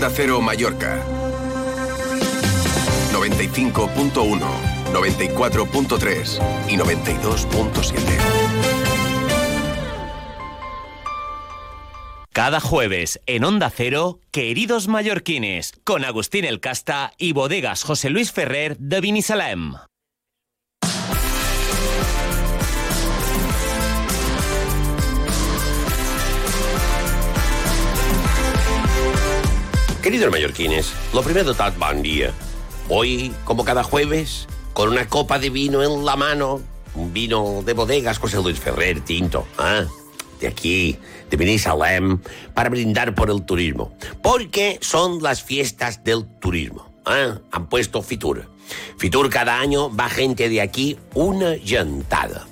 Onda Cero Mallorca. 95.1, 94.3 y 92.7. Cada jueves en Onda Cero, Queridos Mallorquines, con Agustín El Casta y bodegas José Luis Ferrer de Vinisalem. Queridos mallorquines, lo primero, tal buen día. Hoy, como cada jueves, con una copa de vino en la mano, un vino de bodegas José Luis Ferrer, tinto, ¿ah? de aquí, de Benissalem, para brindar por el turismo. Porque son las fiestas del turismo. ¿ah? Han puesto Fitur. Fitur cada año va gente de aquí una llantada.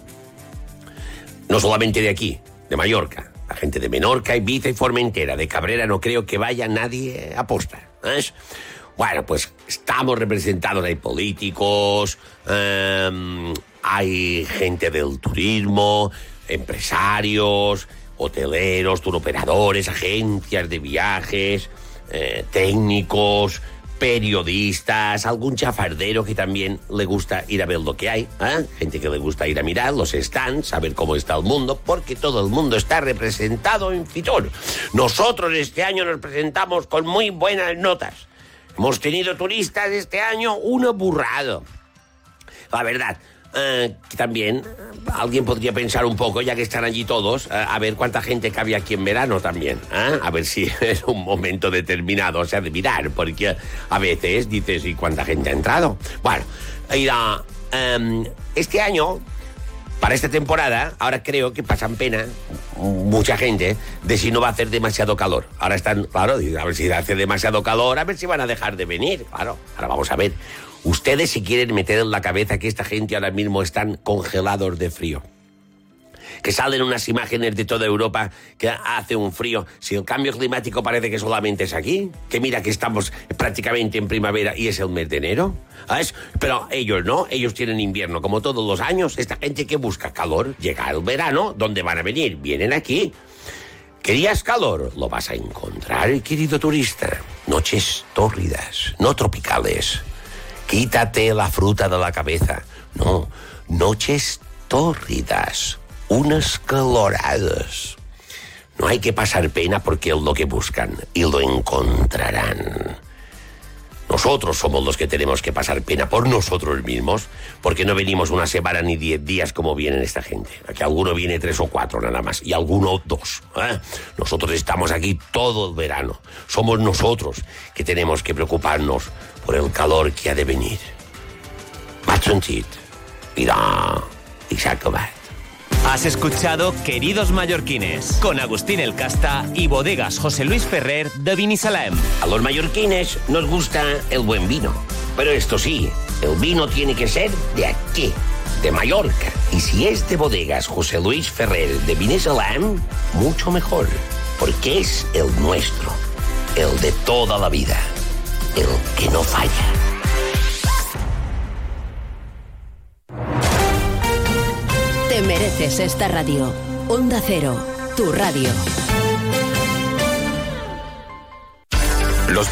No solamente de aquí, de Mallorca. La gente de Menorca, Ibiza y Formentera. De Cabrera no creo que vaya nadie a posta. Bueno, pues estamos representados, hay políticos, em, hay gente del turismo, empresarios, hoteleros, turoperadores, agencias de viajes, eh, técnicos, periodistas, algún chafardero que también le gusta ir a ver lo que hay, ¿eh? gente que le gusta ir a mirar los stands, saber cómo está el mundo, porque todo el mundo está representado en Fitur. Nosotros este año nos presentamos con muy buenas notas. Hemos tenido turistas este año una burrada. La verdad, eh, también alguien podría pensar un poco, ya que están allí todos, eh, a ver cuánta gente cabe aquí en verano también. ¿eh? A ver si es un momento determinado, o sea, de mirar, porque a veces dices, ¿y cuánta gente ha entrado? Bueno, mira, em, este año, para esta temporada, ahora creo que pasan pena mucha gente de si no va a hacer demasiado calor. Ahora están, claro, a ver si hace demasiado calor, a ver si van a dejar de venir. Claro, ahora vamos a ver. Ustedes se quieren meter en la cabeza que esta gente ahora mismo están congelados de frío. Que salen unas imágenes de toda Europa que hace un frío. Si el cambio climático parece que solamente es aquí, que mira que estamos prácticamente en primavera y es el mes de enero. ¿sabes? Pero ellos no, ellos tienen invierno como todos los años. Esta gente que busca calor, llega el verano, ¿dónde van a venir? Vienen aquí. ¿Querías calor? Lo vas a encontrar, querido turista. Noches tórridas, no tropicales. Quítate la fruta de la cabeza. No, noches tórridas, unas caloradas. No hay que pasar pena porque es lo que buscan y lo encontrarán. Nosotros somos los que tenemos que pasar pena por nosotros mismos, porque no venimos una semana ni diez días como vienen esta gente. Aquí alguno viene tres o cuatro nada más, y alguno dos. ¿eh? Nosotros estamos aquí todo el verano. Somos nosotros que tenemos que preocuparnos por el calor que ha de venir. Mira, i s'ha acabat. Has escuchado Queridos Mallorquines con Agustín El Casta y bodegas José Luis Ferrer de Vinisalem. A los mallorquines nos gusta el buen vino. Pero esto sí, el vino tiene que ser de aquí, de Mallorca. Y si es de bodegas José Luis Ferrer de Vinisalem, mucho mejor. Porque es el nuestro, el de toda la vida, el que no falla. Esta radio. Onda Cero, tu radio.